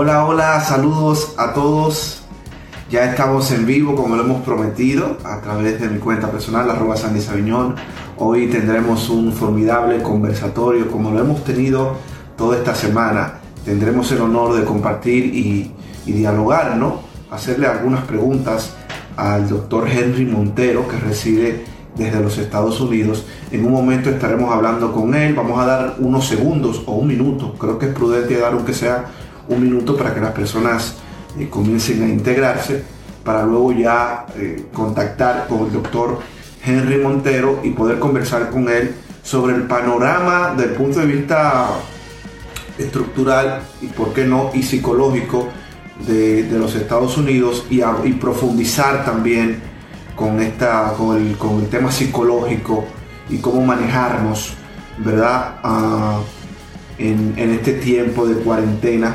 Hola, hola, saludos a todos. Ya estamos en vivo como lo hemos prometido a través de mi cuenta personal, arroba Sandy. Hoy tendremos un formidable conversatorio como lo hemos tenido toda esta semana. Tendremos el honor de compartir y, y dialogar, ¿no? Hacerle algunas preguntas al doctor Henry Montero que reside desde los Estados Unidos. En un momento estaremos hablando con él, vamos a dar unos segundos o un minuto, creo que es prudente dar aunque sea un minuto para que las personas eh, comiencen a integrarse, para luego ya eh, contactar con el doctor Henry Montero y poder conversar con él sobre el panorama del punto de vista estructural y, por qué no, y psicológico de, los Estados Unidos y, profundizar también con, esta, con, el, con el tema psicológico y cómo manejarnos, ¿verdad? Ah, en, en, este tiempo de cuarentena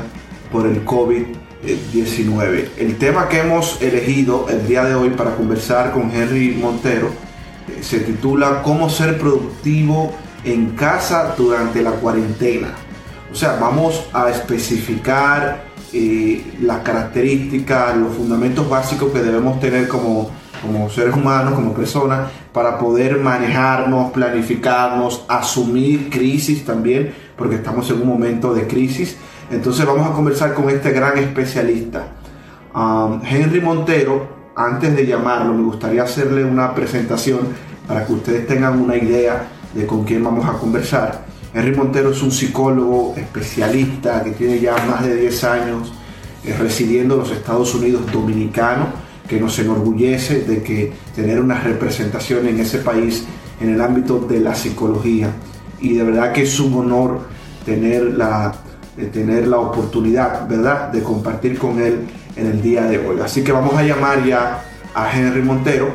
por el COVID-19. El tema que hemos elegido el día de hoy para conversar con Henry Montero eh, se titula Cómo ser productivo en casa durante la cuarentena. O sea, vamos a especificar eh, las características, los fundamentos básicos que debemos tener como como seres humanos, como personas, para poder manejarnos, planificarnos, asumir crisis también, porque estamos en un momento de crisis. Entonces vamos a conversar con este gran especialista. Um, Henry Montero, antes de llamarlo, me gustaría hacerle una presentación para que ustedes tengan una idea de con quién vamos a conversar. Henry Montero es un psicólogo especialista que tiene ya más de 10 años eh, residiendo en los Estados Unidos dominicanos que nos enorgullece de que tener una representación en ese país en el ámbito de la psicología y de verdad que es un honor tener la, tener la oportunidad, ¿verdad?, de compartir con él en el día de hoy. Así que vamos a llamar ya a Henry Montero.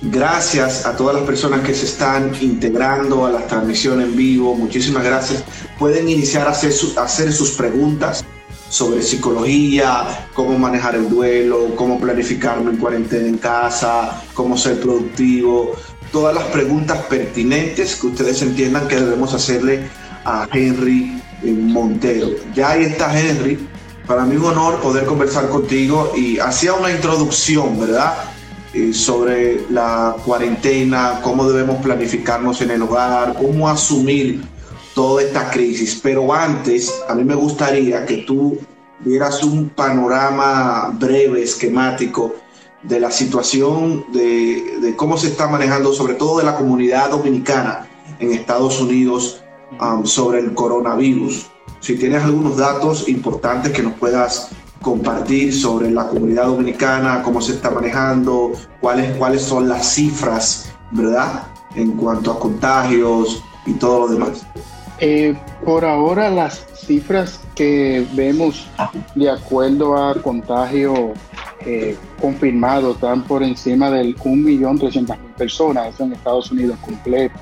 Gracias a todas las personas que se están integrando a la transmisión en vivo. Muchísimas gracias. Pueden iniciar a hacer, a hacer sus preguntas sobre psicología, cómo manejar el duelo, cómo planificarme en cuarentena en casa, cómo ser productivo, todas las preguntas pertinentes que ustedes entiendan que debemos hacerle a Henry Montero. Ya ahí está Henry. Para mí es un honor poder conversar contigo y hacía una introducción, ¿verdad? Eh, sobre la cuarentena, cómo debemos planificarnos en el hogar, cómo asumir toda esta crisis. Pero antes, a mí me gustaría que tú dieras un panorama breve, esquemático, de la situación de, cómo se está manejando, sobre todo de la comunidad dominicana en Estados Unidos, um, sobre el coronavirus. Si tienes algunos datos importantes que nos puedas compartir sobre la comunidad dominicana, cómo se está manejando, cuáles, cuáles son las cifras, ¿verdad? En cuanto a contagios y todo lo demás. Eh, por ahora las cifras que vemos de acuerdo a contagio eh, confirmado están por encima del 1.300.000 personas, eso en Estados Unidos completo.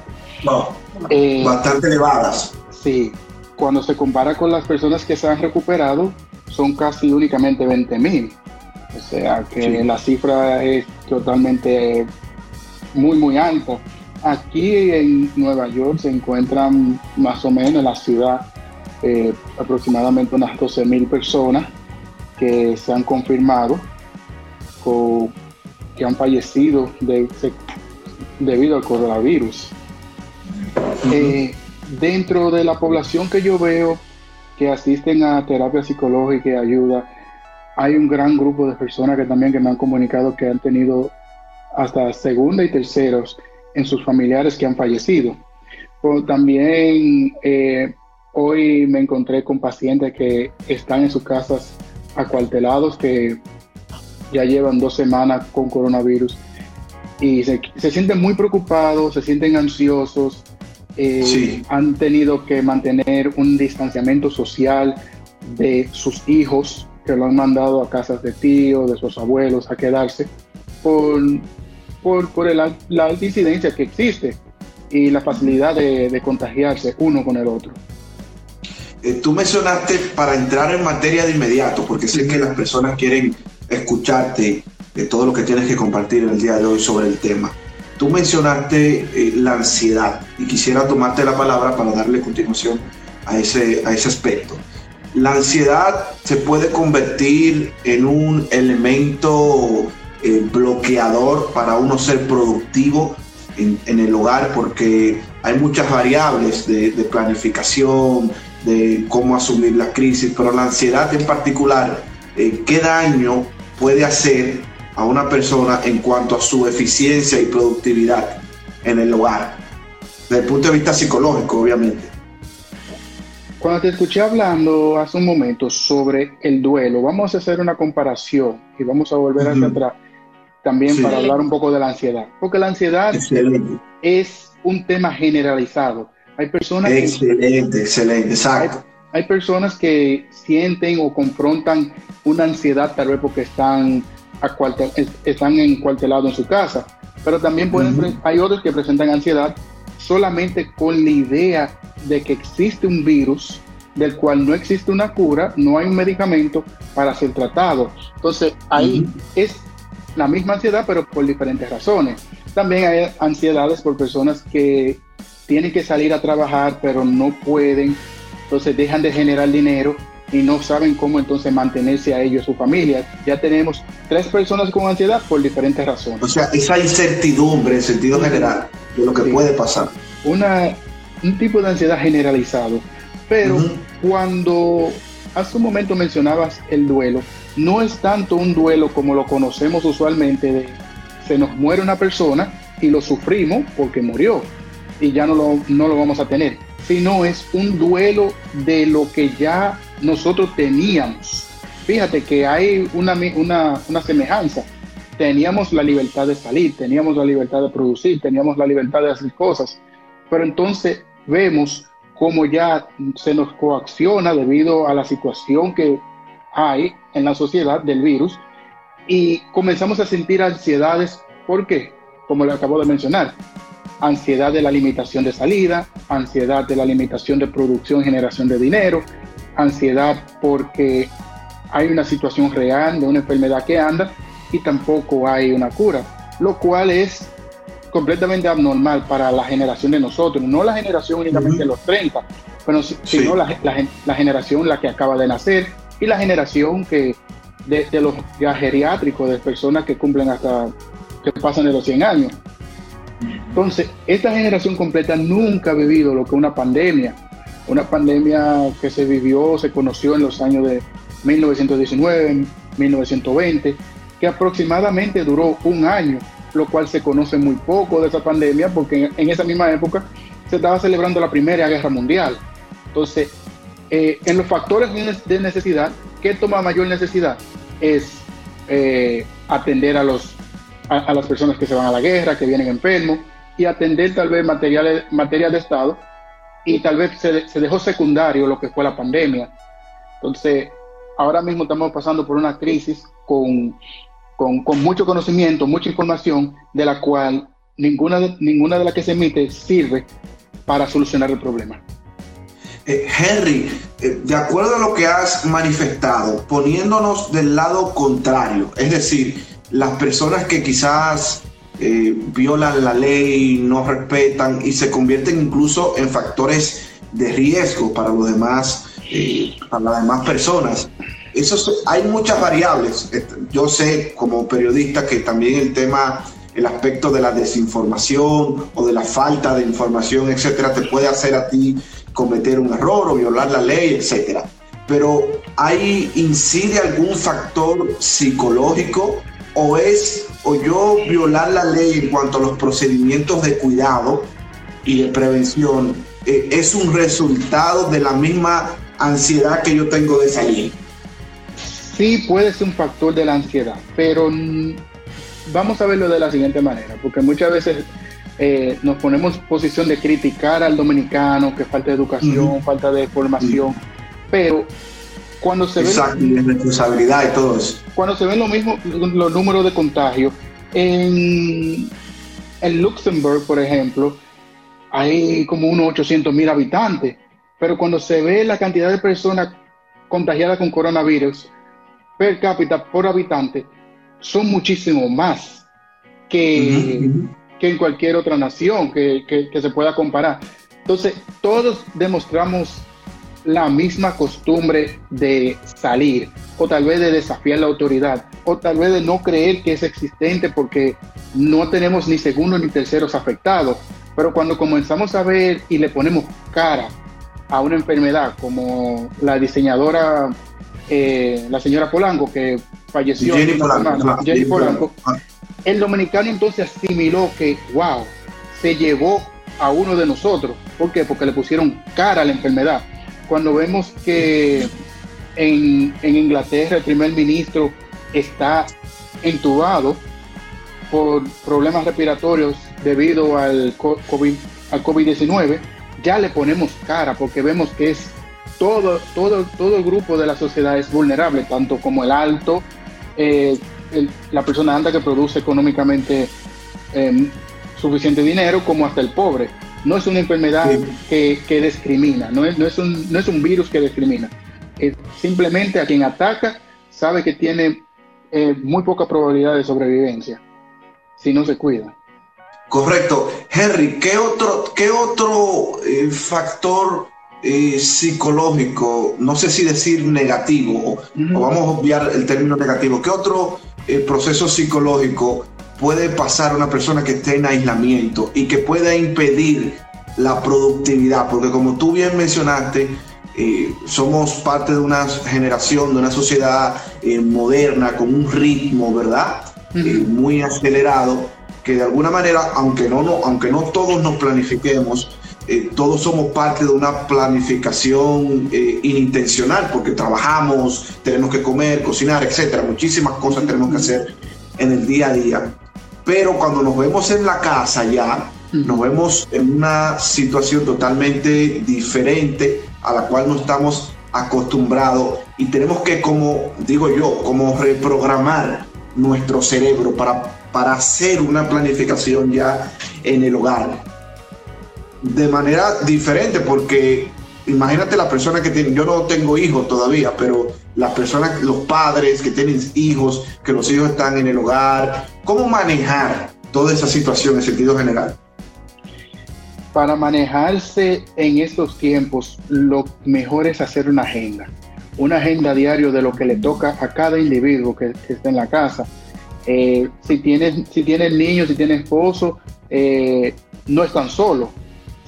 Eh, bastante elevadas. Sí, cuando se compara con las personas que se han recuperado, son casi únicamente 20.000. O sea que la cifra es totalmente muy, muy alta. Aquí en Nueva York se encuentran más o menos en la ciudad eh, aproximadamente unas 12 mil personas que se han confirmado que han fallecido debido al coronavirus. Eh, dentro de la población que yo veo que asisten a terapia psicológica y ayuda, hay un gran grupo de personas que también que me han comunicado que han tenido hasta segunda y terceros en sus familiares que han fallecido. también eh, hoy me encontré con pacientes que están en sus casas acuartelados, que ya llevan dos semanas con coronavirus y se, sienten muy preocupados, se sienten ansiosos, eh, han tenido que mantener un distanciamiento social de sus hijos que lo han mandado a casas de tíos, de sus abuelos a quedarse por por, por la alta incidencia que existe y la facilidad de, contagiarse uno con el otro. Eh, tú mencionaste para entrar en materia de inmediato, porque sé que las personas quieren escucharte de todo lo que tienes que compartir el día de hoy sobre el tema. Tú mencionaste eh, la ansiedad y quisiera tomarte la palabra para darle continuación a ese, a ese aspecto. la ansiedad se puede convertir en un elemento eh, bloqueador para uno ser productivo en, el hogar porque hay muchas variables de, planificación, de cómo asumir la crisis, pero la ansiedad en particular, eh, ¿qué daño puede hacer a una persona en cuanto a su eficiencia y productividad en el hogar? Desde el punto de vista psicológico, obviamente. Cuando te escuché hablando hace un momento sobre el duelo, vamos a hacer una comparación y vamos a volver hacia atrás también para hablar un poco de la ansiedad. Porque la ansiedad es un tema generalizado. Hay personas excelente, excelente, exacto. Hay, personas que sienten o confrontan una ansiedad tal vez porque están, están encuartelados en su casa, pero también pueden, hay otros que presentan ansiedad solamente con la idea de que existe un virus del cual no existe una cura, no hay un medicamento para ser tratado. Entonces, ahí es la misma ansiedad, pero por diferentes razones. También hay ansiedades por personas que tienen que salir a trabajar, pero no pueden, entonces dejan de generar dinero y no saben cómo entonces mantenerse a ellos, su familia. Ya tenemos tres personas con ansiedad por diferentes razones. O sea, esa incertidumbre en sentido general de lo que puede pasar. Una, un tipo de ansiedad generalizado. Pero cuando hace un momento mencionabas el duelo, no es tanto un duelo como lo conocemos usualmente de se nos muere una persona y lo sufrimos porque murió y ya no lo, no lo vamos a tener, sino es un duelo de lo que ya nosotros teníamos. Fíjate que hay una, una, semejanza. Teníamos la libertad de salir, teníamos la libertad de producir, teníamos la libertad de hacer cosas, pero entonces vemos cómo ya se nos coacciona debido a la situación que hay en la sociedad del virus y comenzamos a sentir ansiedades. ¿Por qué? Como le acabo de mencionar, ansiedad de la limitación de salida, ansiedad de la limitación de producción generación de dinero, ansiedad porque hay una situación real de una enfermedad que anda y tampoco hay una cura, lo cual es completamente abnormal para la generación de nosotros, no la generación únicamente de los 30, pero, sino la, la, generación la que acaba de nacer y la generación que de, los ya geriátricos, de personas que cumplen hasta, que pasan de los 100 años. Entonces, esta generación completa nunca ha vivido lo que una pandemia, una pandemia que se vivió, se conoció en los años de 1919, 1920, que aproximadamente duró un año lo cual se conoce muy poco de esa pandemia, porque en, esa misma época se estaba celebrando la Primera Guerra Mundial. Entonces, eh, en los factores de necesidad, ¿qué toma mayor necesidad? Es eh, atender a, los, a, las personas que se van a la guerra, que vienen enfermos, y atender tal vez materiales, materias de Estado, y tal vez se, se dejó secundario lo que fue la pandemia. Entonces, ahora mismo estamos pasando por una crisis con con, mucho conocimiento, mucha información, de la cual ninguna de, ninguna de las que se emite sirve para solucionar el problema. Eh, Henry, eh, de acuerdo a lo que has manifestado, poniéndonos del lado contrario, es decir, las personas que quizás eh, violan la ley, no respetan y se convierten incluso en factores de riesgo para los demás, para las demás personas hay muchas variables. Yo sé como periodista que también el tema, el aspecto de la desinformación o de la falta de información, etcétera, te puede hacer a ti cometer un error o violar la ley, etcétera. Pero ¿hay incide algún factor psicológico o es o yo violar la ley en cuanto a los procedimientos de cuidado y de prevención eh, es un resultado de la misma ansiedad que yo tengo de salir? sí puede ser un factor de la ansiedad, pero vamos a verlo de la siguiente manera, porque muchas veces eh, nos ponemos en posición de criticar al dominicano, que falta de educación, falta de formación, pero cuando se Exacto, ven... responsabilidad y todo eso. Cuando se ven lo mismo, los números de contagio, en, en Luxemburgo, por ejemplo, hay como unos 800 mil habitantes, pero cuando se ve la cantidad de personas contagiadas con coronavirus, per cápita por habitante son muchísimo más que, que en cualquier otra nación que, se pueda comparar. Entonces, todos demostramos la misma costumbre de salir, o tal vez de desafiar la autoridad, o tal vez de no creer que es existente porque no tenemos ni segundos ni terceros afectados. Pero cuando comenzamos a ver y le ponemos cara a una enfermedad como la diseñadora, eh, la señora Polanco, que falleció, Jenny Polanco, Jenny Polanco, el dominicano entonces asimiló que, wow, se llevó a uno de nosotros. ¿Por qué? Porque le pusieron cara a la enfermedad. Cuando vemos que en, en Inglaterra el primer ministro está entubado por problemas respiratorios debido al COVID, al COVID-19, ya le ponemos cara porque vemos que es todo, todo, todo el grupo de la sociedad es vulnerable, tanto como el alto, eh, la persona alta que produce económicamente em, suficiente dinero, como hasta el pobre. No es una enfermedad que, discrimina, no es, no, es un, no es un virus que discrimina. simplemente a quien ataca sabe que tiene eh, muy poca probabilidad de sobrevivencia si no se cuida. Correcto. Henry, ¿qué otro, qué otro eh, factor eh, psicológico, no sé si decir negativo, o vamos a obviar el término negativo, qué otro proceso psicológico puede pasar una persona que esté en aislamiento y que pueda impedir la productividad? Porque como tú bien mencionaste, eh, somos parte de una generación, de una sociedad eh, moderna, con un ritmo, ¿verdad? Eh, muy acelerado, que de alguna manera, aunque no, no, aunque no todos nos planifiquemos, todos somos parte de una planificación inintencional, porque trabajamos, tenemos que comer, cocinar, etcétera. Muchísimas cosas tenemos que hacer en el día a día. Pero cuando nos vemos en la casa ya, nos vemos en una situación totalmente diferente a la cual no estamos acostumbrados y tenemos que, como digo yo, como reprogramar nuestro cerebro para, para hacer una planificación ya en el hogar. De manera diferente porque imagínate la persona que tiene, yo no tengo hijos todavía, pero las personas, los padres que tienen hijos, que los hijos están en el hogar, ¿cómo manejar toda esa situación en sentido general? para manejarse en estos tiempos, lo mejor es hacer una agenda, una agenda diario de lo que le toca a cada individuo que, está en la casa. Eh, si tienes si tienes niños, si tienes esposo, eh, no están solos.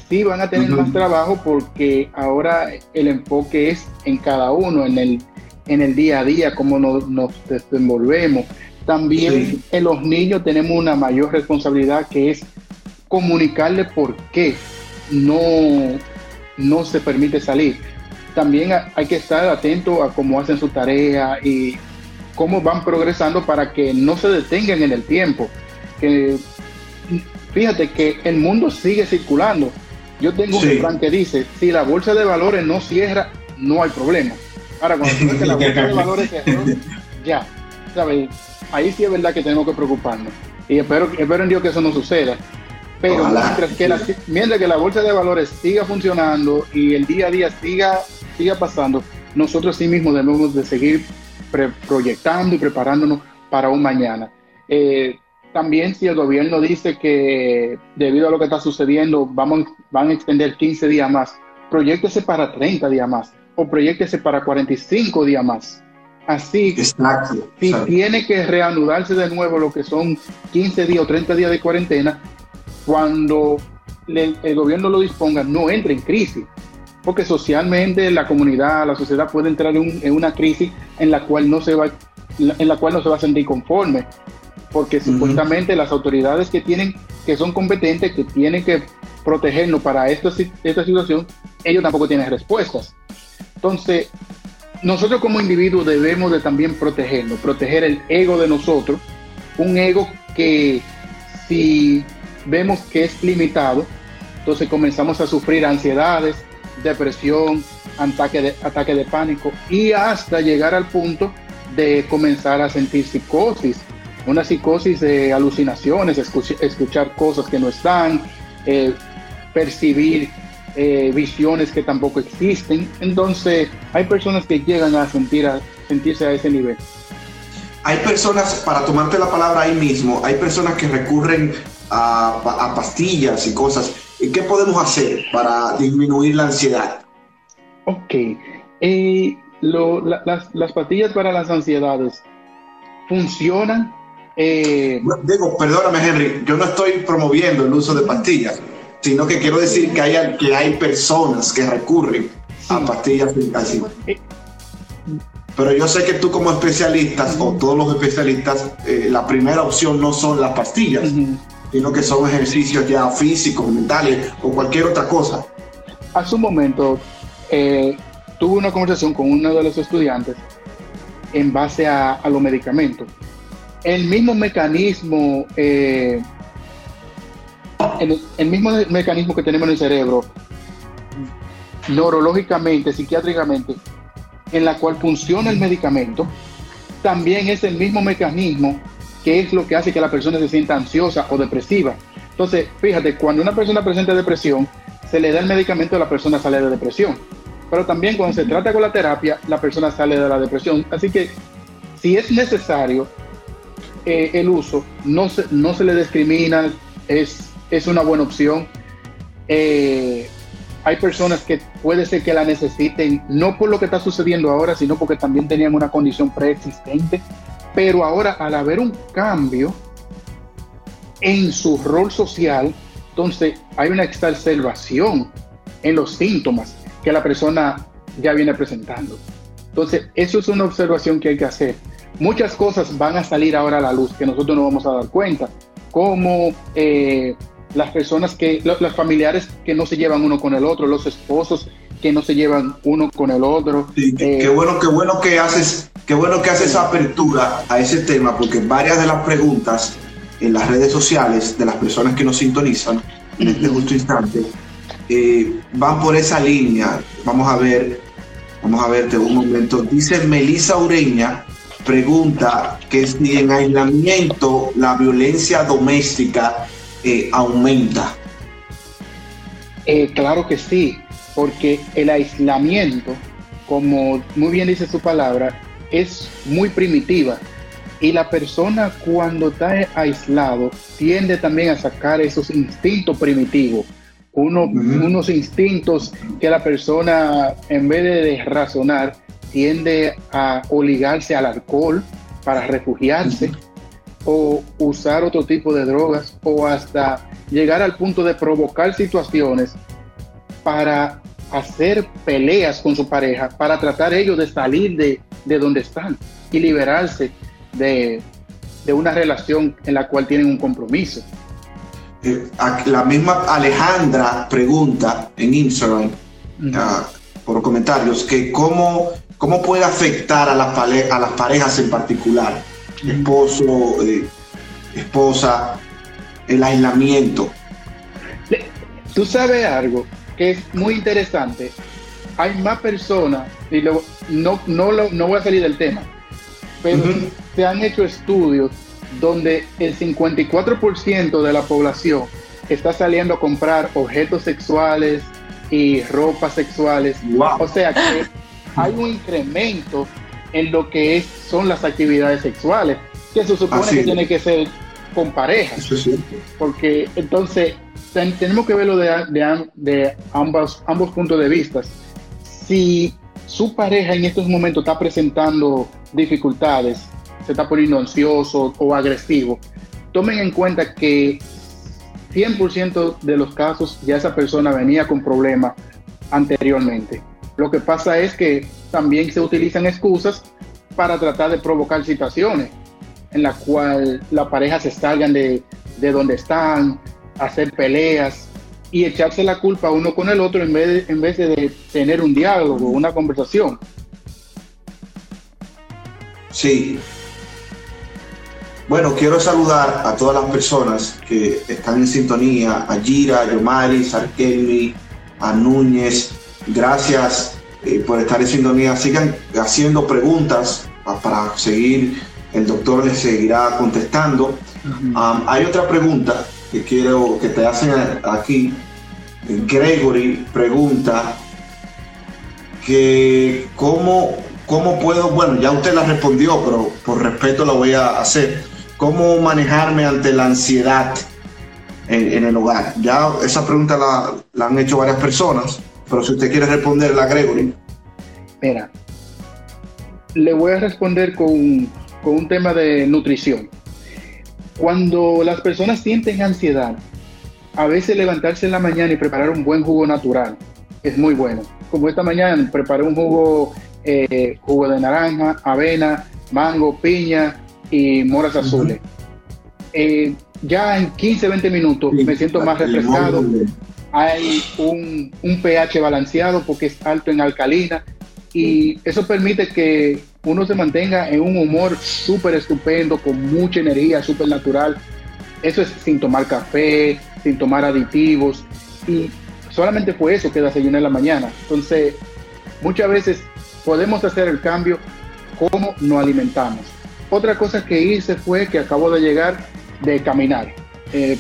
Sí van a tener más trabajo porque ahora el enfoque es en cada uno, en el, en el día a día, cómo nos, desenvolvemos. También en los niños tenemos una mayor responsabilidad que es comunicarle por qué no, no se permite salir. También hay que estar atento a cómo hacen su tarea y cómo van progresando para que no se detengan en el tiempo. Que, fíjate que el mundo sigue circulando. Yo tengo un plan que dice, si la bolsa de valores no cierra, no hay problema. Ahora, cuando que la bolsa de valores cerró, ya, ¿sabes? Ahí sí es verdad que tenemos que preocuparnos. Y espero, espero en Dios que eso no suceda. Pero mientras que, la, mientras que la bolsa de valores siga funcionando y el día a día siga, siga pasando, nosotros sí mismos debemos de seguir proyectando y preparándonos para un mañana. Eh, también si el gobierno dice que debido a lo que está sucediendo vamos, van a extender 15 días más, proyectese para 30 días más o proyectese para 45 días más. Así, si tiene que reanudarse de nuevo lo que son 15 días o 30 días de cuarentena, cuando el gobierno lo disponga, no entre en crisis, porque socialmente la comunidad, la sociedad puede entrar en, una crisis en la cual no se va, en la cual no se va a sentir conforme, porque supuestamente las autoridades que tienen, que son competentes, que tienen que protegernos para esta, esta situación, ellos tampoco tienen respuestas. Entonces, nosotros como individuos debemos de también protegernos, proteger el ego de nosotros, un ego que si vemos que es limitado, entonces comenzamos a sufrir ansiedades, depresión, ataque de, ataque de pánico y hasta llegar al punto de comenzar a sentir psicosis, una psicosis de alucinaciones, escuchar cosas que no están, eh, percibir eh, visiones que tampoco existen. Entonces hay personas que llegan a, sentir a sentirse a ese nivel. Hay personas, para tomarte la palabra ahí mismo, hay personas que recurren a, pastillas y cosas. ¿Qué podemos hacer para disminuir la ansiedad? Ok. Eh, las, pastillas para las ansiedades funcionan. Eh, digo, perdóname, Henry, yo no estoy promoviendo el uso de pastillas, sino que quiero decir que hay, que hay personas que recurren a pastillas así. Eh, Pero yo sé que tú como especialista, o todos los especialistas, eh, la primera opción no son las pastillas, sino que son ejercicios ya físicos, mentales o cualquier otra cosa. Hace un momento eh, tuve una conversación con uno de los estudiantes en base a, los medicamentos. El mismo mecanismo, eh, el, mismo mecanismo que tenemos en el cerebro, neurológicamente, psiquiátricamente, en la cual funciona el medicamento, también es el mismo mecanismo que es lo que hace que la persona se sienta ansiosa o depresiva. Entonces, fíjate, cuando una persona presenta depresión, se le da el medicamento y la persona sale de depresión. Pero también cuando se trata con la terapia, la persona sale de la depresión. Así que si es necesario eh, el uso, no se, no se le discrimina, es, es una buena opción. Eh, hay personas que puede ser que la necesiten, no por lo que está sucediendo ahora, sino porque también tenían una condición preexistente pero ahora, al haber un cambio en su rol social, entonces hay una exacerbación en los síntomas que la persona ya viene presentando. Entonces, eso es una observación que hay que hacer. Muchas cosas van a salir ahora a la luz que nosotros no vamos a dar cuenta, como eh, las personas que, los, familiares que no se llevan uno con el otro, los esposos que no se llevan uno con el otro. Sí, qué eh, bueno, qué bueno que haces Qué bueno que hace esa apertura a ese tema, porque varias de las preguntas en las redes sociales de las personas que nos sintonizan en este justo instante eh, van por esa línea. Vamos a ver, vamos a verte un momento. Dice Melisa Ureña, pregunta que si en aislamiento la violencia doméstica eh, aumenta. Eh, claro que sí, porque el aislamiento, como muy bien dice su palabra, es muy primitiva. Y la persona cuando está aislado tiende también a sacar esos instintos primitivos, unos instintos que la persona en vez de razonar tiende a obligarse al alcohol para refugiarse o usar otro tipo de drogas o hasta llegar al punto de provocar situaciones para hacer peleas con su pareja, para tratar ellos de salir de, de donde están y liberarse de, una relación en la cual tienen un compromiso. Eh, la misma Alejandra pregunta en Instagram ah, por comentarios que cómo, cómo puede afectar a las, a las parejas en particular, esposo, eh, esposa, el aislamiento. Tú sabes algo que es muy interesante. Hay más personas y no, no, no voy a salir del tema, pero se han hecho estudios donde el 54% de la población está saliendo a comprar objetos sexuales y ropas sexuales. O sea que hay un incremento en lo que es, son las actividades sexuales, que se supone que tiene que ser con parejas. Porque entonces tenemos que verlo de, de, de ambos, ambos puntos de vista. Si su pareja en estos momentos está presentando dificultades, se está poniendo ansioso o agresivo, tomen en cuenta que 100% de los casos ya esa persona venía con problemas anteriormente. Lo que pasa es que también se utilizan excusas para tratar de provocar situaciones en las cuales la pareja se salgan de, de donde están, hacer peleas, y echarse la culpa uno con el otro en vez de, en vez de tener un diálogo, una conversación. Sí. Bueno, quiero saludar a todas las personas que están en sintonía, a Gira, a Yomaris, a Kelly, a Núñez. Gracias eh, por estar en sintonía. Sigan haciendo preguntas para seguir, el doctor les seguirá contestando. hay otra pregunta que quiero que te hacen aquí. Gregory pregunta que cómo, cómo puedo, bueno, ya usted la respondió, pero por respeto la voy a hacer. ¿Cómo manejarme ante la ansiedad en, el hogar? Ya esa pregunta la, han hecho varias personas, pero si usted quiere responder la Gregory. Mira, le voy a responder con, con un tema de nutrición. Cuando las personas sienten ansiedad, a veces levantarse en la mañana y preparar un buen jugo natural es muy bueno. Como esta mañana preparé un jugo, eh, jugo de naranja, avena, mango, piña y moras azules. Eh, ya en 15, 20 minutos me siento más refrescado. Hay un, pH balanceado porque es alto en alcalina y eso permite que uno se mantenga en un humor súper estupendo, con mucha energía, súper natural. Eso es sin tomar café, sin tomar aditivos. Y solamente fue eso que desayuné en la mañana. Entonces, muchas veces podemos hacer el cambio como nos alimentamos. Otra cosa que hice fue que acabo de llegar de caminar. Eh,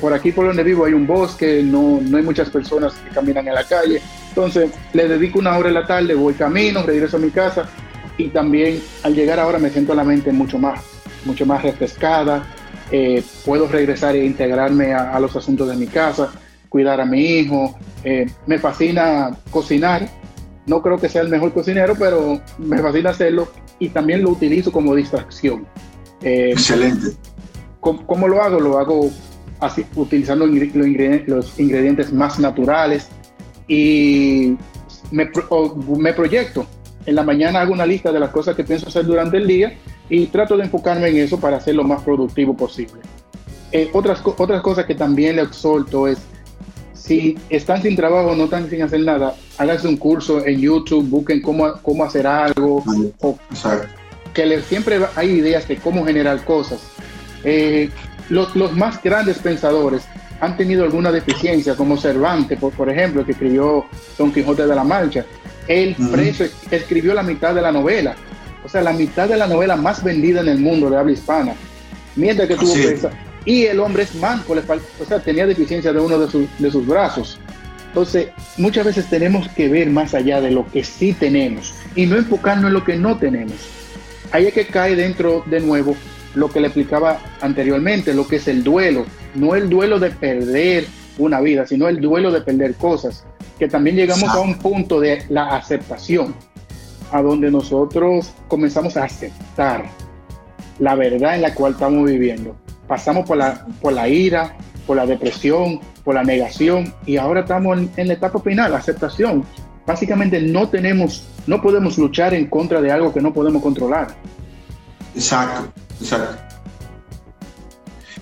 por aquí por donde vivo hay un bosque, no, no hay muchas personas que caminan en la calle. Entonces le dedico una hora en la tarde, voy camino, regreso a mi casa y también al llegar ahora me siento la mente mucho más, mucho más refrescada. Eh, puedo regresar e integrarme a, los asuntos de mi casa, cuidar a mi hijo. Eh, me fascina cocinar. No creo que sea el mejor cocinero, pero me fascina hacerlo y también lo utilizo como distracción. Eh, Excelente. ¿cómo, lo hago? Lo hago así, utilizando los ingredientes, los ingredientes más naturales y me, me proyecto. En la mañana hago una lista de las cosas que pienso hacer durante el día y trato de enfocarme en eso para ser lo más productivo posible. Eh, otras, otras cosas que también le exhorto es, si están sin trabajo, no están sin hacer nada, háganse un curso en YouTube, busquen cómo, cómo hacer algo, o que le, siempre hay ideas de cómo generar cosas. Eh, los, los, más grandes pensadores han tenido alguna deficiencia, como Cervantes, por, por ejemplo, que escribió Don Quijote de la Mancha. Él preso escribió la mitad de la novela, o sea, la mitad de la novela más vendida en el mundo de habla hispana, mientras que tuvo presa. Y el hombre es manco, o sea, tenía deficiencia de uno de, de sus brazos. Entonces, muchas veces tenemos que ver más allá de lo que sí tenemos y no enfocarnos en lo que no tenemos. Ahí es que cae dentro de nuevo lo que le explicaba anteriormente, lo que es el duelo. No el duelo de perder una vida, sino el duelo de perder cosas. Que también llegamos a un punto de la aceptación, a donde nosotros comenzamos a aceptar la verdad en la cual estamos viviendo. Pasamos por la, por la ira, por la depresión, por la negación y ahora estamos en, en la etapa final, aceptación. Básicamente no tenemos, no podemos luchar en contra de algo que no podemos controlar. Exacto. Exacto.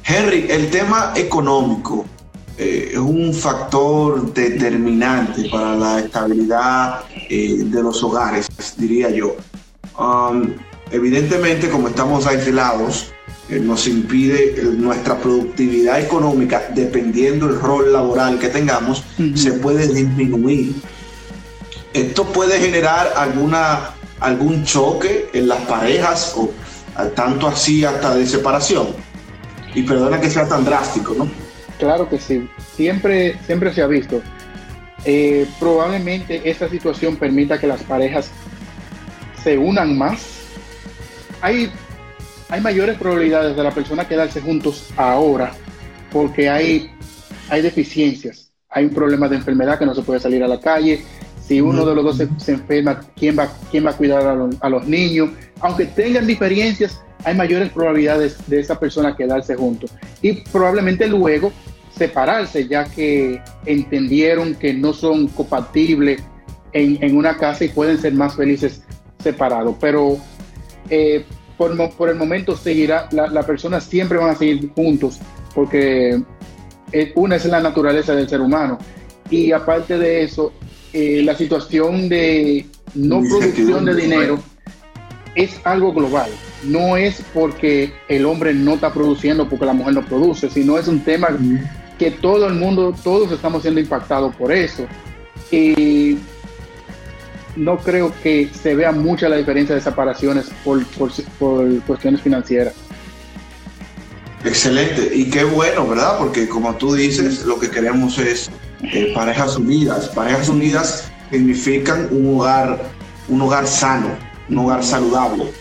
Henry, el tema económico eh, es un factor determinante para la estabilidad eh, de los hogares, diría yo. Um, evidentemente, como estamos aislados, eh, nos impide nuestra productividad económica, dependiendo del rol laboral que tengamos, se puede disminuir. Esto puede generar alguna, algún choque en las parejas o tanto así hasta de separación. Y perdona que sea tan drástico, ¿no? Claro que sí, siempre, siempre se ha visto. Eh, probablemente esta situación permita que las parejas se unan más. Hay, hay mayores probabilidades de la persona quedarse juntos ahora porque hay, hay deficiencias. Hay un problema de enfermedad que no se puede salir a la calle. Si uno de los dos se, enferma, ¿quién va, ¿quién va a cuidar a, a los niños? aunque tengan diferencias, hay mayores probabilidades de esa persona quedarse juntos y probablemente luego separarse ya que entendieron que no son compatibles en, una casa y pueden ser más felices separados. Pero eh, por, el momento seguirá, la, persona siempre van a seguir juntos porque eh, una es la naturaleza del ser humano y aparte de eso, eh, la situación de no producción de dinero es algo global. No es porque el hombre no está produciendo, porque la mujer no produce, sino es un tema que todo el mundo, todos estamos siendo impactados por eso. Y no creo que se vea mucha la diferencia de separaciones por, por, cuestiones financieras. Excelente, y qué bueno, ¿verdad? Porque como tú dices, lo que queremos es eh, parejas unidas. Parejas unidas significan un hogar, un hogar sano, un hogar saludable.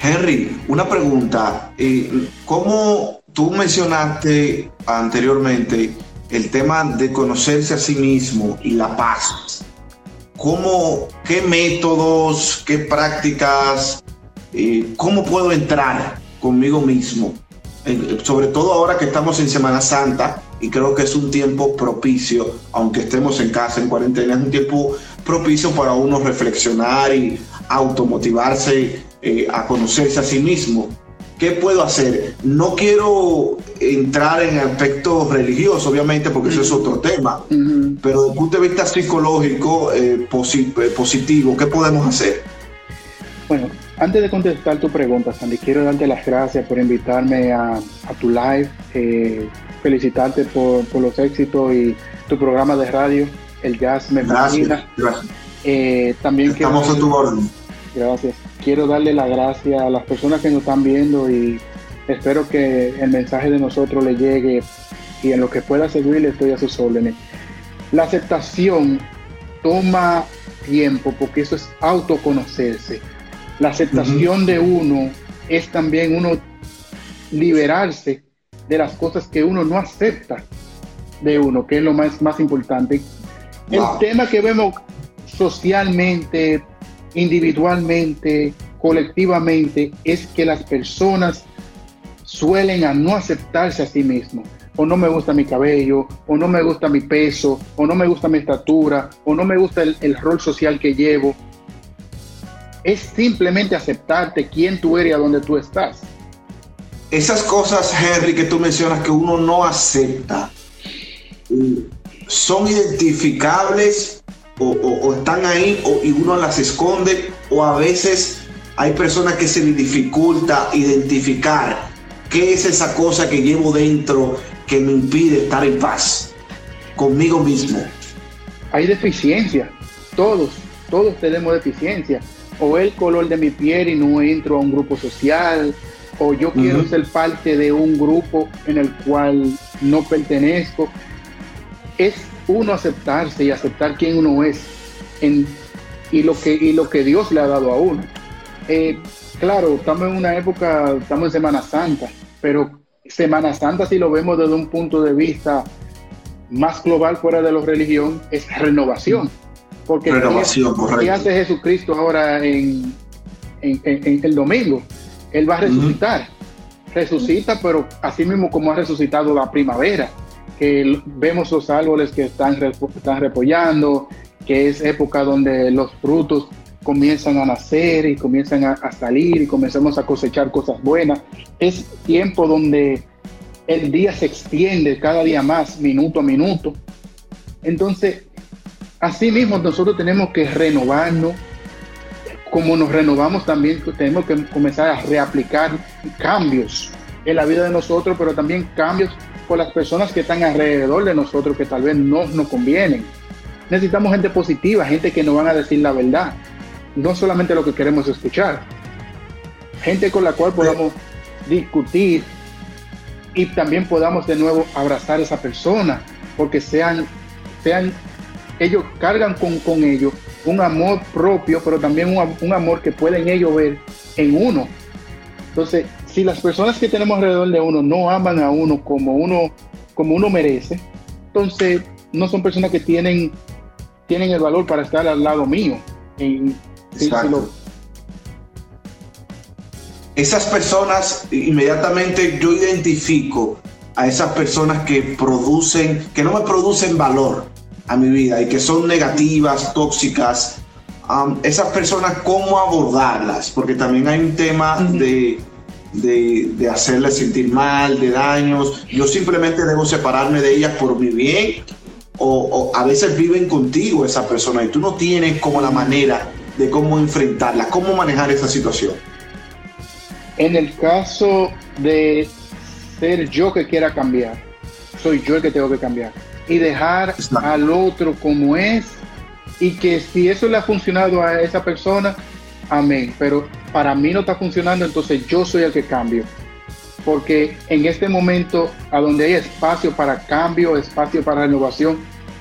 Henry, una pregunta. Eh, ¿Cómo tú mencionaste anteriormente el tema de conocerse a sí mismo y la paz. ¿Cómo, qué métodos, qué prácticas, eh, cómo puedo entrar conmigo mismo? Sobre todo ahora que estamos en Semana Santa y creo que es un tiempo propicio, aunque estemos en casa en cuarentena, es un tiempo propicio para uno reflexionar y automotivarse eh, a conocerse a sí mismo. ¿Qué puedo hacer? No quiero entrar en aspectos religiosos, obviamente, porque eso es otro tema, pero desde el punto de vista psicológico eh, eh, positivo, ¿qué podemos hacer? Antes de contestar tu pregunta, Sandy, quiero darte las gracias por invitarme a, tu live, eh, felicitarte por, los éxitos y tu programa de radio, el Jazz Me Gracias. también Estamos a tu orden. Gracias quiero darle la gracia a las personas que nos están viendo y espero que el mensaje de nosotros le llegue y en lo que pueda servirle estoy a sus órdenes. La aceptación toma tiempo porque eso es autoconocerse. La aceptación de uno es también uno liberarse de las cosas que uno no acepta de uno, que es lo más, más importante. El tema que vemos socialmente, individualmente, colectivamente, es que las personas suelen a no aceptarse a sí mismos. O no me gusta mi cabello, o no me gusta mi peso, o no me gusta mi estatura, o no me gusta el, el rol social que llevo. Es simplemente aceptarte quién tú eres y a dónde tú estás. Esas cosas, Henry, que tú mencionas que uno no acepta, son identificables o, están ahí y uno las esconde o a veces hay personas que se les dificulta identificar qué es esa cosa que llevo dentro que me impide estar en paz conmigo mismo. Hay deficiencia, todos, todos tenemos deficiencia. O el color de mi piel y no entro a un grupo social, o yo quiero ser parte de un grupo en el cual no pertenezco. Es uno aceptarse y aceptar quién uno es en, y, lo que, y lo que Dios le ha dado a uno. Eh, claro, estamos en una época, estamos en Semana Santa, pero Semana Santa, si lo vemos desde un punto de vista más global fuera de la religión, es renovación. Porque renovación, ¿qué, hace Jesucristo ahora en, en, el domingo? Él va a resucitar. Resucita, pero así mismo como ha resucitado la primavera que vemos los árboles que están, están repollando, que es época donde los frutos comienzan a nacer y comienzan a, salir y comenzamos a cosechar cosas buenas. Es tiempo donde el día se extiende cada día más, minuto a minuto. Entonces, así mismo nosotros tenemos que renovarnos. Como nos renovamos también, tenemos que comenzar a reaplicar cambios en la vida de nosotros, pero también cambios por las personas que están alrededor de nosotros que tal vez no nos convienen. Necesitamos gente positiva, gente que nos van a decir la verdad, no solamente lo que queremos escuchar. Gente con la cual podamos discutir y también podamos de nuevo abrazar a esa persona, porque sean, sean ellos cargan con, con ellos un amor propio, pero también un, un amor que pueden ellos ver en uno. Entonces, si las personas que tenemos alrededor de uno no aman a uno como uno, como uno merece, entonces no son personas que tienen, tienen el valor para estar al lado mío. esas personas, inmediatamente yo identifico a esas personas que producen, que no me producen valor a mi vida y que son negativas, tóxicas. esas personas, ¿cómo abordarlas? Porque también hay un tema de de, de hacerle sentir mal, de daños. Yo simplemente debo separarme de ellas por mi bien. O, a veces viven contigo esa persona y tú no tienes como la manera de cómo enfrentarla, cómo manejar esa situación. En el caso de ser yo que quiera cambiar, soy yo el que tengo que cambiar y dejar al otro como es y que si eso le ha funcionado a esa persona, amén. Pero para mí no está funcionando, entonces yo soy el que cambio. Porque en este momento, a donde hay espacio para cambio, espacio para renovación,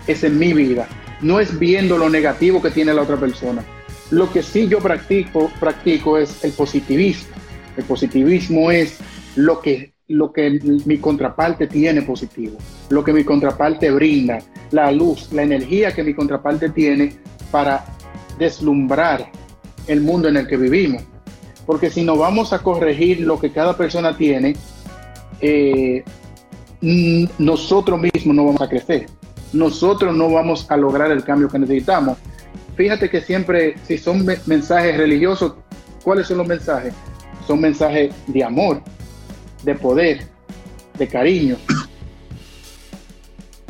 es en mi vida. No es viendo lo negativo que tiene la otra persona. Lo que sí yo practico, practico es el positivismo. El positivismo es lo que lo que mi contraparte tiene positivo, lo que mi contraparte brinda, la luz, la energía que mi contraparte tiene para deslumbrar el mundo en el que vivimos. Porque si no vamos a corregir lo que cada persona tiene, eh, nosotros mismos no vamos a crecer. Nosotros no vamos a lograr el cambio que necesitamos. Fíjate que siempre, si son mensajes religiosos, ¿cuáles son los mensajes? Son mensajes de amor, de poder, de cariño.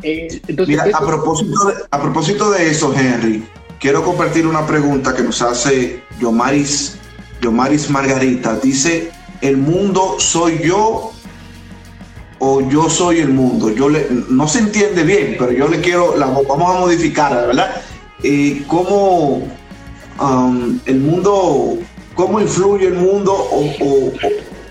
Eh, Mira, a, propósito de, a propósito de eso, Henry, quiero compartir una pregunta que nos hace Yomaris, Yomaris Margarita. Dice, ¿el mundo soy yo o yo soy el mundo? Yo le, no se entiende bien, pero yo le quiero, la, vamos a modificar, ¿verdad? Eh, ¿Cómo um, el mundo, cómo influye el mundo o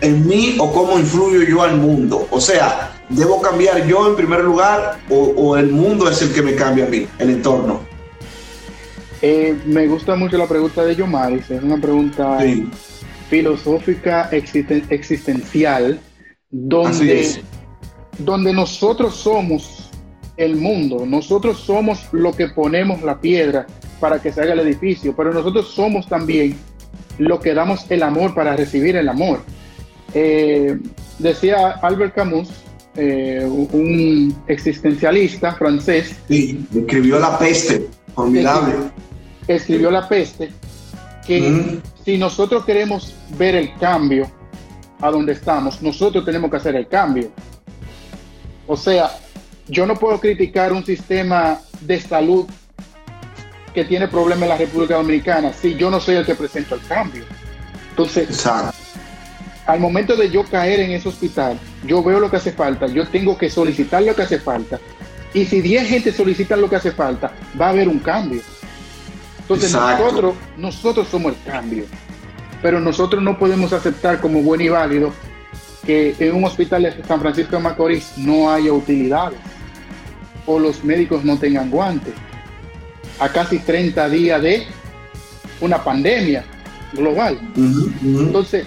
en mí o cómo influyo yo al mundo. O sea, ¿debo cambiar yo en primer lugar o, el mundo es el que me cambia a mí, el entorno? Eh, me gusta mucho la pregunta de Yomaris, es una pregunta filosófica existencial, donde, donde nosotros somos el mundo, nosotros somos lo que ponemos la piedra para que se haga el edificio, pero nosotros somos también lo que damos el amor para recibir el amor. Eh, decía Albert Camus, eh, un existencialista francés. Sí, escribió La peste, formidable. Escribió, La peste, que si nosotros queremos ver el cambio a donde estamos, nosotros tenemos que hacer el cambio. O sea, yo no puedo criticar un sistema de salud que tiene problemas en la República Dominicana si yo no soy el que presento el cambio. Entonces, Exacto al momento de yo caer en ese hospital, yo veo lo que hace falta, yo tengo que solicitar lo que hace falta. Y si 10 gente solicitan lo que hace falta, va a haber un cambio. Entonces nosotros, nosotros somos el cambio. Pero nosotros no podemos aceptar como bueno y válido que en un hospital de San Francisco de Macorís no haya utilidades o los médicos no tengan guantes. A casi 30 días de una pandemia global. Entonces,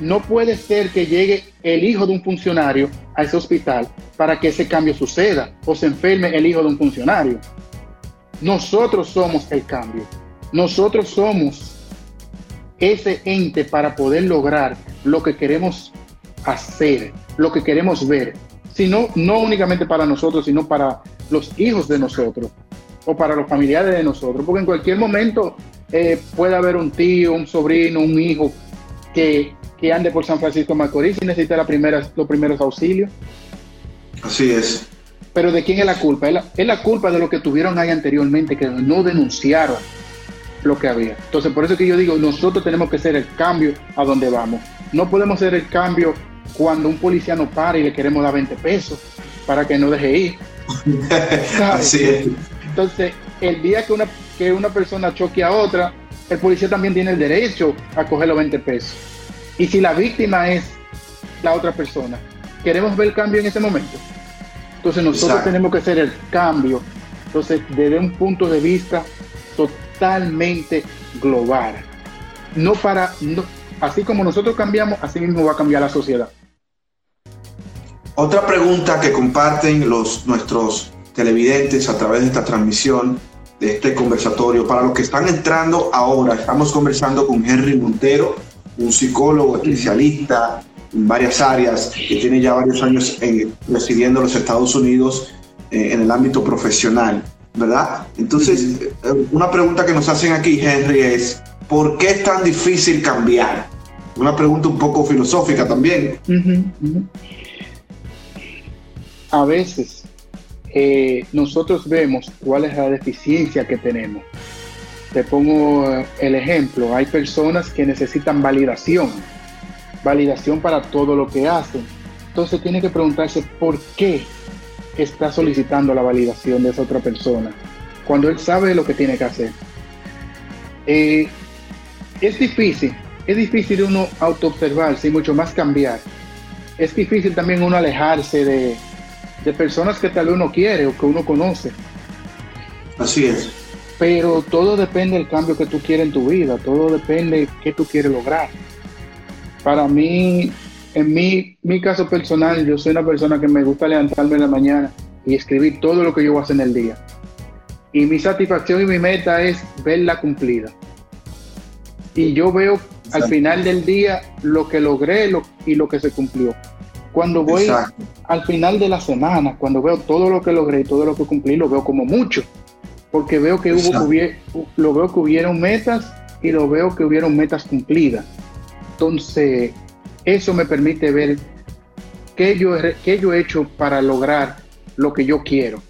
no puede ser que llegue el hijo de un funcionario a ese hospital para que ese cambio suceda o se enferme el hijo de un funcionario. Nosotros somos el cambio. Nosotros somos ese ente para poder lograr lo que queremos hacer, lo que queremos ver. Sino, no únicamente para nosotros, sino para los hijos de nosotros o para los familiares de nosotros. Porque en cualquier momento eh, puede haber un tío, un sobrino, un hijo que que ande por San Francisco Macorís y necesita la primera, los primeros auxilios. Así es. Pero ¿de quién es la culpa? Es la, culpa de lo que tuvieron ahí anteriormente, que no denunciaron lo que había. Entonces, por eso que yo digo, nosotros tenemos que hacer el cambio a donde vamos. No podemos hacer el cambio cuando un policía nos para y le queremos dar 20 pesos para que no deje ir. Así es. Entonces, el día que una, que una persona choque a otra, el policía también tiene el derecho a coger los 20 pesos. Y si la víctima es la otra persona, ¿queremos ver el cambio en ese momento? Entonces nosotros tenemos que hacer el cambio. Entonces, desde un punto de vista totalmente global. No para, así como nosotros cambiamos, así mismo va a cambiar la sociedad. Otra pregunta que comparten los, nuestros televidentes a través de esta transmisión, de este conversatorio, para los que están entrando ahora, estamos conversando con Henry Montero, un psicólogo especialista en varias áreas, que tiene ya varios años eh, residiendo en los Estados Unidos eh, en el ámbito profesional, ¿verdad? Entonces, eh, una pregunta que nos hacen aquí, Henry, es, ¿por qué es tan difícil cambiar? Una pregunta un poco filosófica también. A veces nosotros vemos cuál es la deficiencia que tenemos te pongo el ejemplo, hay personas que necesitan validación, validación para todo lo que hacen. Entonces tiene que preguntarse por qué está solicitando la validación de esa otra persona, cuando él sabe lo que tiene que hacer. Eh, es difícil, es difícil uno autoobservarse y mucho más cambiar. Es difícil también uno alejarse de, de personas que tal vez uno quiere o que uno conoce. Así es. Pero todo depende del cambio que tú quieres en tu vida, todo depende de qué tú quieres lograr. Para mí, en mi, mi caso personal, yo soy una persona que me gusta levantarme en la mañana y escribir todo lo que yo voy a hacer en el día. Y mi satisfacción y mi meta es verla cumplida. Y yo veo al final del día lo que logré y lo que se cumplió. Cuando voy al final de la semana, cuando veo todo lo que logré y todo lo que cumplí, lo veo como mucho. Porque veo que hubo, lo veo que hubieron metas y lo veo que hubieron metas cumplidas. Entonces, eso me permite ver qué yo, qué yo he hecho para lograr lo que yo quiero.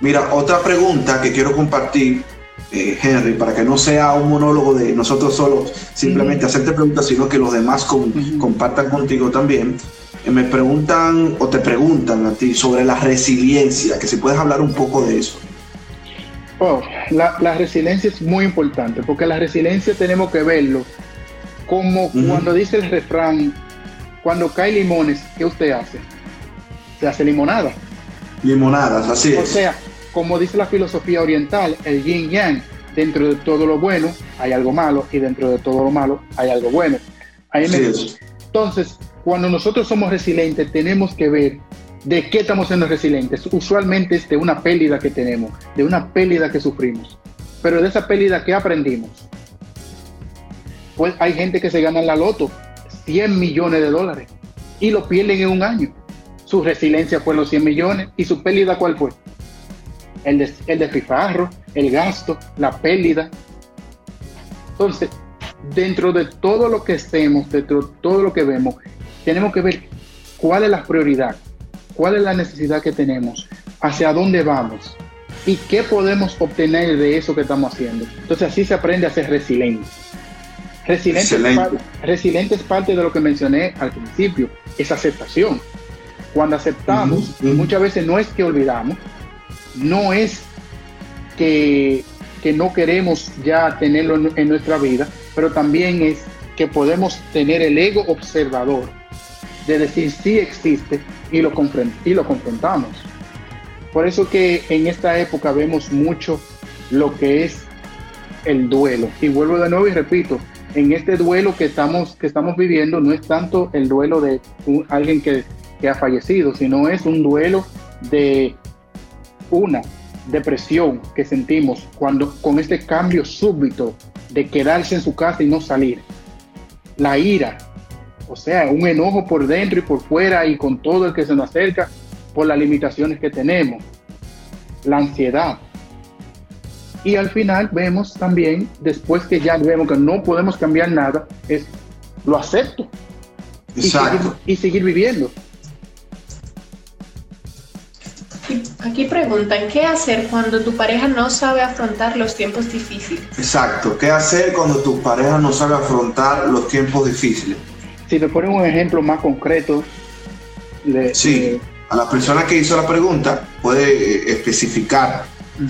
Mira, otra pregunta que quiero compartir, eh, Henry, para que no sea un monólogo de nosotros solos, simplemente hacerte preguntas, sino que los demás compartan contigo también. Eh, me preguntan o te preguntan a ti sobre la resiliencia, que si puedes hablar un poco de eso. Oh, la, la, resiliencia es muy importante, porque la resiliencia tenemos que verlo como cuando dice el refrán, cuando cae limones, ¿qué usted hace? Se hace limonada. Limonadas, así es. O sea, como dice la filosofía oriental, el yin yang, dentro de todo lo bueno hay algo malo y dentro de todo lo malo hay algo bueno. Entonces, cuando nosotros somos resilientes, tenemos que ver de qué estamos siendo resilientes. Usualmente es de una pérdida que tenemos, de una pérdida que sufrimos. Pero de esa pérdida, ¿qué aprendimos? Pues hay gente que se gana en la loto 100 millones de dólares y lo pierden en un año. Su resiliencia fue los 100 millones y su pérdida cuál fue? El, de, el despifarro, el gasto, la pérdida. Entonces, dentro de todo lo que estemos, dentro de todo lo que vemos, tenemos que ver cuál es la prioridad, cuál es la necesidad que tenemos, hacia dónde vamos y qué podemos obtener de eso que estamos haciendo. Entonces así se aprende a ser resiliente. Resiliente es, parte de lo que mencioné al principio, es aceptación. Cuando aceptamos, muchas veces no es que olvidamos, no es que, no queremos ya tenerlo en, nuestra vida, pero también es que podemos tener el ego observador de decir sí existe y lo, y lo confrontamos. Por eso que en esta época vemos mucho lo que es el duelo. Y vuelvo de nuevo y repito, en este duelo que estamos, que estamos viviendo no es tanto el duelo de alguien que, ha fallecido, sino es un duelo de una depresión que sentimos cuando con este cambio súbito de quedarse en su casa y no salir. La ira, o sea, un enojo por dentro y por fuera y con todo el que se nos acerca por las limitaciones que tenemos. La ansiedad, y al final vemos también, después que ya vemos que no podemos cambiar nada, es lo acepto. Exacto. Y seguir, viviendo. Aquí preguntan, ¿qué hacer cuando tu pareja no sabe afrontar los tiempos difíciles? Exacto, ¿qué hacer cuando tu pareja no sabe afrontar los tiempos difíciles? Si me ponen un ejemplo más concreto. sí, a la persona que hizo la pregunta puede eh, especificar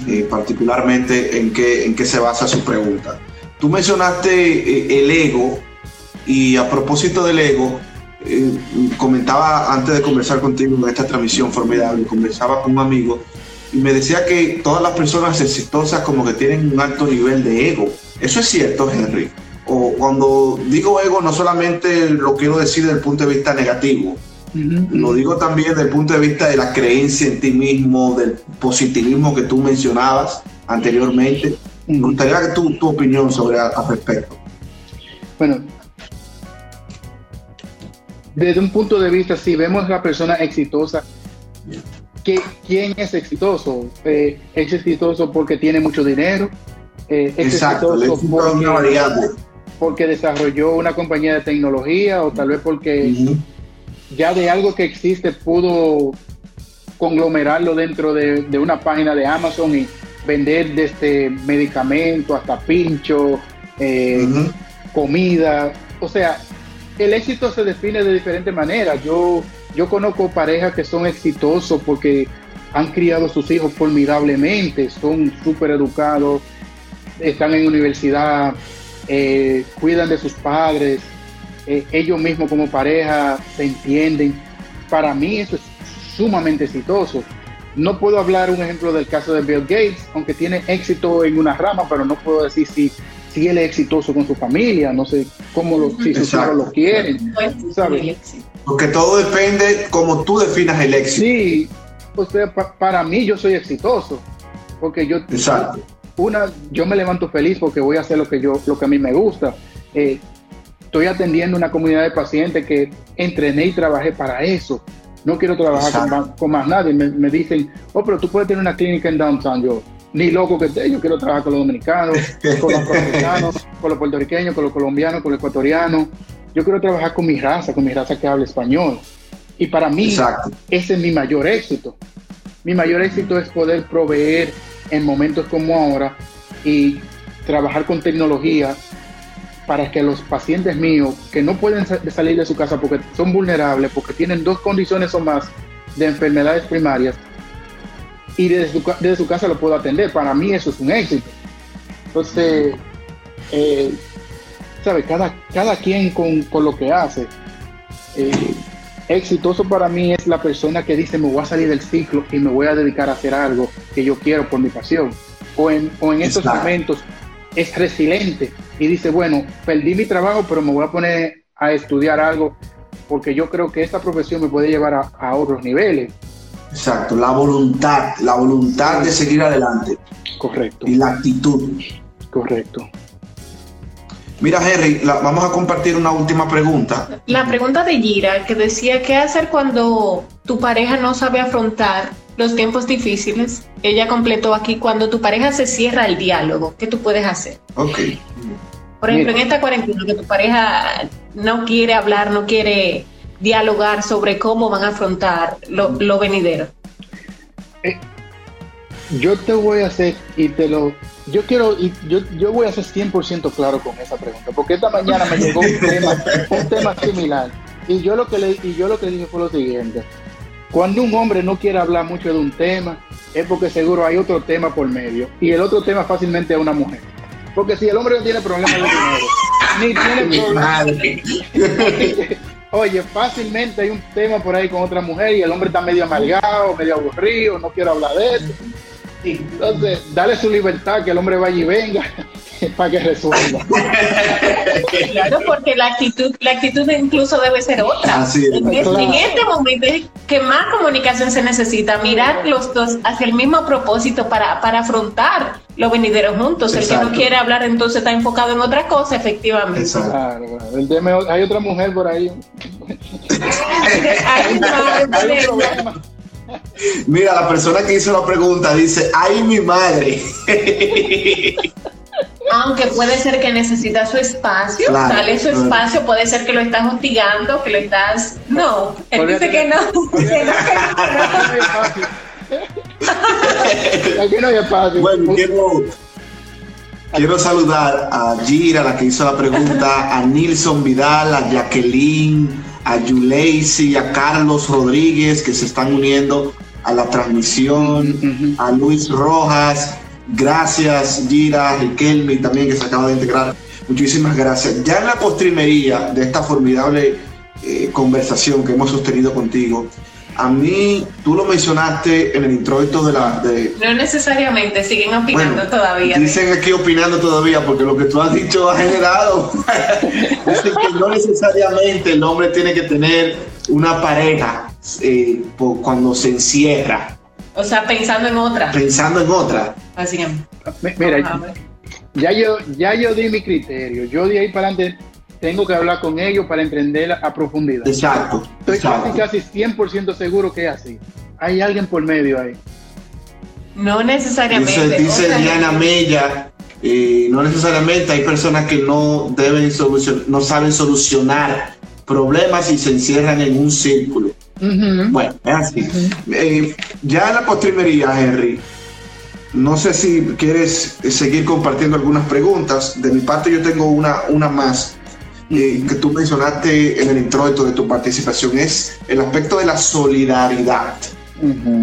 eh, particularmente en qué, en qué se basa su pregunta. Tú mencionaste eh, el ego y a propósito del ego, eh, comentaba antes de conversar contigo en esta transmisión formidable, conversaba con un amigo y me decía que todas las personas exitosas como que tienen un alto nivel de ego. ¿Eso es cierto, Henry? O cuando digo ego no solamente lo quiero decir desde el punto de vista negativo, lo digo también desde el punto de vista de la creencia en ti mismo, del positivismo que tú mencionabas anteriormente. Me gustaría tu, tu opinión sobre al respecto. Bueno, desde un punto de vista, si vemos a la persona exitosa, ¿quién es exitoso? Eh, ¿Es exitoso porque tiene mucho dinero? Eh, ¿Es exitoso porque, porque, desarrolló una compañía de tecnología o tal vez porque ya de algo que existe pudo conglomerarlo dentro de, una página de Amazon y vender desde medicamento hasta pincho, eh, comida. O sea, el éxito se define de diferentes maneras. Yo, yo conozco parejas que son exitosos porque han criado a sus hijos formidablemente, son súper educados, están en universidad, eh, cuidan de sus padres, eh, ellos mismos como pareja se entienden. Para mí eso es sumamente exitoso. No puedo hablar un ejemplo del caso de Bill Gates, aunque tiene éxito en una rama, pero no puedo decir si si él es exitoso con su familia, no sé cómo lo, si sus hijos lo quieren, ¿sabes? Porque todo depende como tú definas el éxito. Sí, o sea, para mí yo soy exitoso, porque yo, Exacto. una, yo me levanto feliz porque voy a hacer lo que yo, lo que a mí me gusta. Eh, estoy atendiendo una comunidad de pacientes que entrené y trabajé para eso. No quiero trabajar con más, nadie. Me, dicen, oh, pero tú puedes tener una clínica en downtown. Yo, ni loco que esté, yo quiero trabajar con los dominicanos, con los colombianos, con los puertorriqueños, con los colombianos, con los ecuatorianos. Yo quiero trabajar con mi raza, con mi raza que habla español. Y para mí, ese es mi mayor éxito. Mi mayor éxito es poder proveer en momentos como ahora y trabajar con tecnología para que los pacientes míos que no pueden salir de su casa porque son vulnerables, porque tienen dos condiciones o más de enfermedades primarias, y desde su, casa lo puedo atender. Para mí eso es un éxito. Entonces, eh, ¿sabe? Cada, cada quien con, lo que hace. Eh, exitoso para mí es la persona que dice me voy a salir del ciclo y me voy a dedicar a hacer algo que yo quiero por mi pasión. O en, o en estos momentos es resiliente y dice, bueno, perdí mi trabajo, pero me voy a poner a estudiar algo porque yo creo que esta profesión me puede llevar a, a otros niveles. Exacto, la voluntad, la voluntad de seguir adelante. Correcto. Y la actitud. Correcto. Mira, Henry, vamos a compartir una última pregunta. La pregunta de Gira, que decía, ¿qué hacer cuando tu pareja no sabe afrontar los tiempos difíciles? Ella completó aquí, cuando tu pareja se cierra el diálogo, ¿qué tú puedes hacer? Ok. Por ejemplo, en esta cuarentena, que tu pareja no quiere hablar, no quiere dialogar sobre cómo van a afrontar lo, lo venidero. Eh, yo te voy a hacer y te lo yo quiero, y yo, yo voy a ser 100% claro con esa pregunta, porque esta mañana me llegó un tema, un tema similar. Y yo, lo que le, y yo lo que dije fue lo siguiente. Cuando un hombre no quiere hablar mucho de un tema, es porque seguro hay otro tema por medio. Y el otro tema fácilmente es una mujer. Porque si el hombre no tiene problemas de dinero, ni tiene problemas. Oye, fácilmente hay un tema por ahí con otra mujer y el hombre está medio amargado, medio aburrido, no quiere hablar de eso. Entonces, dale su libertad, que el hombre vaya y venga para que resuelva. claro, porque la actitud, la actitud incluso debe ser otra. en, este momento es que más comunicación se necesita, mirar los dos hacia el mismo propósito para, para afrontar los venideros juntos. El que no quiere hablar entonces está enfocado en otra cosa, efectivamente. Claro, hay otra mujer por ahí. Mira, la persona que hizo la pregunta dice, ¡ay, mi madre! Aunque puede ser que necesita su espacio, dale su espacio, puede ser que lo estás hostigando, que lo estás... No, él dice que no. Aquí no hay espacio. Bueno, quiero, quiero saludar a Gira, la que hizo la pregunta, a Nilson Vidal, a Jacqueline, a Yuleisi, a Carlos Rodríguez que se están uniendo a la transmisión, a Luis Rojas, gracias Gira, Riquelme también que se acaba de integrar, muchísimas gracias. Ya en la postrimería de esta formidable eh, conversación que hemos sostenido contigo, a mí, tú lo mencionaste en el introito de la... De... No necesariamente, siguen opinando todavía. Dicen aquí opinando todavía, porque lo que tú has dicho ha generado. Dicen que no necesariamente el hombre tiene que tener una pareja eh, cuando se encierra. O sea, pensando en otra. Pensando en otra. Así Mira, ya yo, ya yo di mi criterio. Yo de ahí para adelante tengo que hablar con ellos para entenderla a profundidad. Exacto. Estoy casi, casi 100% seguro que es así. Hay alguien por medio ahí. No necesariamente. Dice, dice Diana Mella, eh, no necesariamente hay personas que no deben solucionar, no saben solucionar problemas y se encierran en un círculo. Bueno, es así. Eh, ya en la postrimería, Henry, no sé si quieres seguir compartiendo algunas preguntas. De mi parte, yo tengo una, una más eh, que tú mencionaste en el introito de tu participación es el aspecto de la solidaridad.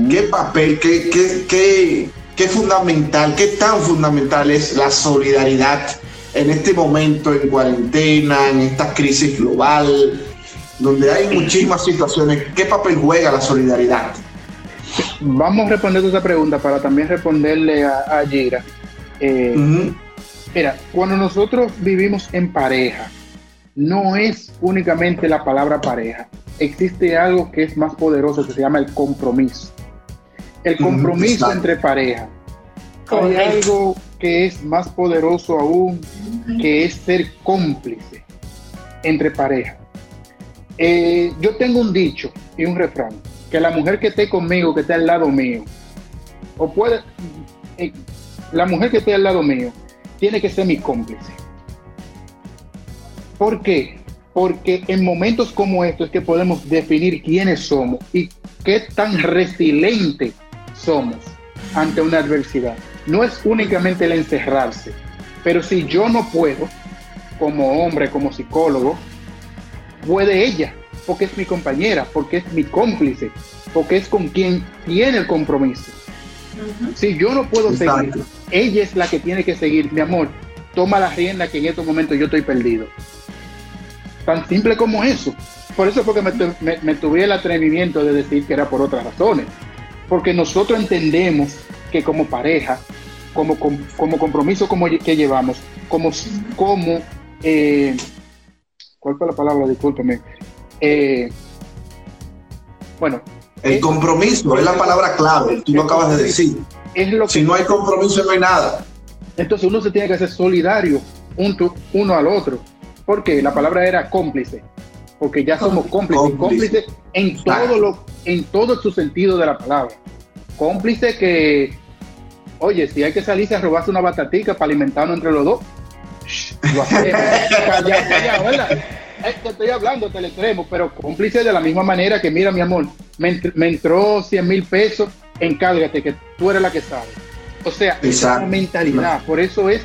¿Qué papel, qué, qué, qué, fundamental, qué tan fundamental es la solidaridad en este momento en cuarentena, en esta crisis global, donde hay muchísimas situaciones? ¿Qué papel juega la solidaridad? Vamos a responder esa pregunta para también responderle a, a Gira. Eh, Mira, cuando nosotros vivimos en pareja, no es únicamente la palabra pareja. Existe algo que es más poderoso que se llama el compromiso. El compromiso entre pareja. Hay algo que es más poderoso aún, que es ser cómplice entre pareja. Eh, yo tengo un dicho y un refrán, que la mujer que esté conmigo, que esté al lado mío, o puede, eh, la mujer que esté al lado mío, tiene que ser mi cómplice. ¿Por qué? Porque en momentos como estos es que podemos definir quiénes somos y qué tan resilientes somos ante una adversidad. No es únicamente el encerrarse, pero si yo no puedo, como hombre, como psicólogo, puede ella, porque es mi compañera, porque es mi cómplice, porque es con quien tiene el compromiso. Si yo no puedo seguir, ella es la que tiene que seguir. Mi amor, toma la rienda que en estos momentos yo estoy perdido. Tan simple como eso. Por eso porque me, me, tuve el atrevimiento de decir que era por otras razones. Porque nosotros entendemos que como pareja, como, como, compromiso como que llevamos, como, como eh, ¿cuál fue la palabra? Discúlpeme. Eh, bueno, el compromiso es la palabra clave, tú lo acabas de decir. si no hay compromiso no hay nada. Entonces uno se tiene que hacer solidario uno al otro. Porque la palabra era cómplice. Porque ya somos cómplices. Cómplices en todo, lo, en todo su sentido de la palabra. Cómplice que, oye, si hay que salirse a robarse una batatica para alimentarnos entre los dos, lo hacemos. te estoy hablando del extremo, pero cómplice de la misma manera que, mira, mi amor, me, entró 100 mil pesos, encárgate, que tú eres la que sabe. O sea, esa mentalidad. Por eso es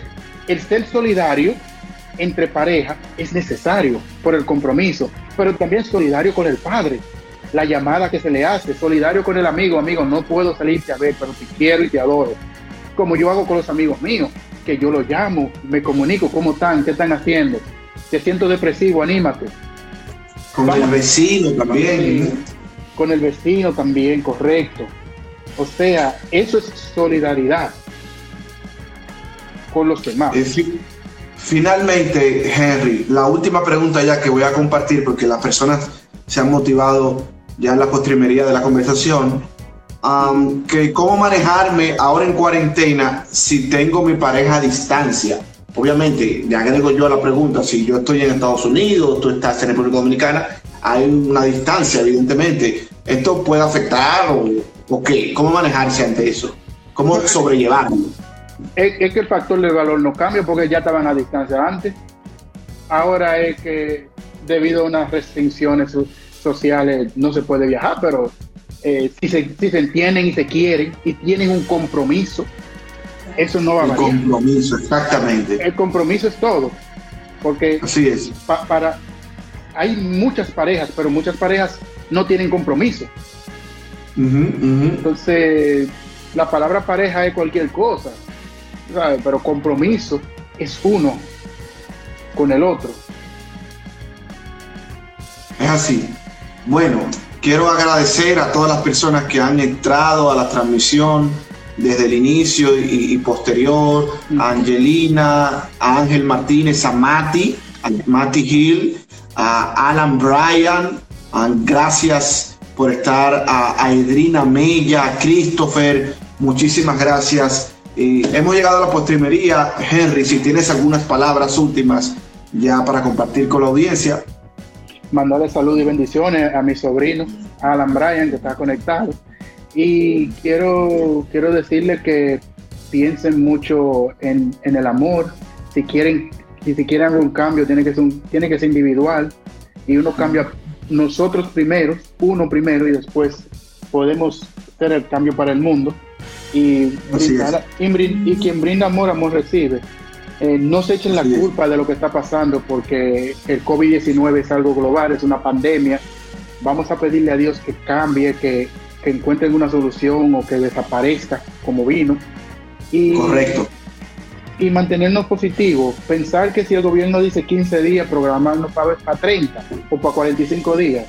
el ser solidario entre pareja es necesario por el compromiso, pero también solidario con el padre. La llamada que se le hace, solidario con el amigo, amigo, no puedo salirte a ver, pero te quiero y te adoro. Como yo hago con los amigos míos, que yo los llamo, me comunico, ¿cómo están? ¿Qué están haciendo? Te siento depresivo, anímate. Con el vecino también. Con el vecino también, correcto. O sea, eso es solidaridad con los demás. Finalmente, Henry, la última pregunta ya que voy a compartir porque las personas se han motivado ya en la postrimería de la conversación, que cómo manejarme ahora en cuarentena si tengo mi pareja a distancia. Obviamente, le agrego yo a la pregunta, si yo estoy en Estados Unidos, tú estás en República Dominicana, hay una distancia, evidentemente. ¿Esto puede afectar o, qué? ¿Cómo manejarse ante eso? ¿Cómo sobrellevarlo? Es, que el factor de valor no cambia porque ya estaban a distancia antes. Ahora es que debido a unas restricciones sociales no se puede viajar, pero eh, si, se, si se entienden y se quieren y tienen un compromiso, eso no va a variar. El compromiso, exactamente. El compromiso es todo. Porque Así es. para, hay muchas parejas, pero muchas parejas no tienen compromiso. Entonces, la palabra pareja es cualquier cosa, pero compromiso es uno con el otro. Es así. Bueno, quiero agradecer a todas las personas que han entrado a la transmisión desde el inicio y, posterior, a Angelina, a Ángel Martínez, a Mati, a Mati Hill, a Alan Bryan, gracias por estar, a, Edrina Mella, a Christopher, muchísimas gracias. Hemos llegado a la postrimería. Henry, si tienes algunas palabras últimas ya para compartir con la audiencia. Mandarle salud y bendiciones a mi sobrino, Alan Bryan, que está conectado y quiero, quiero decirles que piensen mucho en, el amor. Si quieren, si quieren un cambio, tiene que ser, tiene que ser individual. Y uno cambia nosotros primero, uno primero, y después podemos hacer el cambio para el mundo. Y, y, quien brinda amor, amor recibe. Eh, no se echen la culpa de lo que está pasando porque el COVID-19 es algo global, es una pandemia. Vamos a pedirle a Dios que cambie, que, que encuentren una solución o que desaparezca como vino. Y, Correcto. Y mantenernos positivos. Pensar que si el gobierno dice 15 días, programarnos para, para 30 o para 45 días.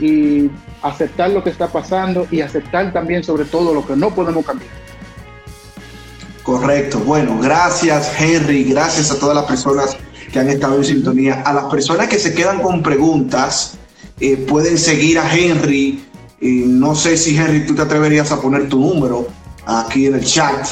Y aceptar lo que está pasando y aceptar también sobre todo lo que no podemos cambiar. Correcto. Bueno, gracias Henry, gracias a todas las personas que han estado en sintonía. A las personas que se quedan con preguntas, eh, pueden seguir a Henry. no sé si Henry tú te atreverías a poner tu número aquí en el chat,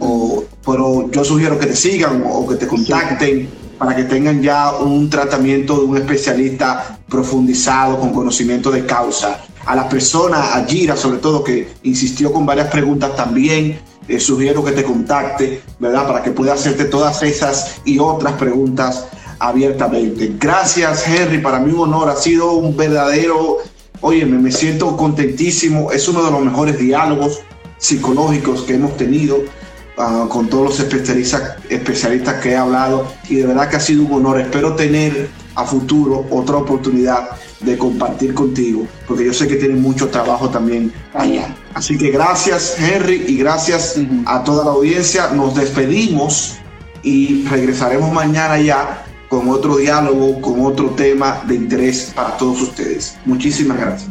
o, pero yo sugiero que te sigan o que te contacten para que tengan ya un tratamiento de un especialista profundizado con conocimiento de causa. A la persona, a Gira sobre todo, que insistió con varias preguntas también, eh, sugiero que te contacte, ¿verdad? Para que pueda hacerte todas esas y otras preguntas abiertamente. Gracias, Henry, para mí un honor, ha sido un verdadero, oye, me siento contentísimo, es uno de los mejores diálogos psicológicos que hemos tenido Ah, con todos los especialistas, especialistas que he hablado y de verdad que ha sido un honor. Espero tener a futuro otra oportunidad de compartir contigo, porque yo sé que tienes mucho trabajo también allá. Así que gracias Henry y gracias a toda la audiencia. Nos despedimos y regresaremos mañana ya con otro diálogo, con otro tema de interés para todos ustedes. Muchísimas gracias.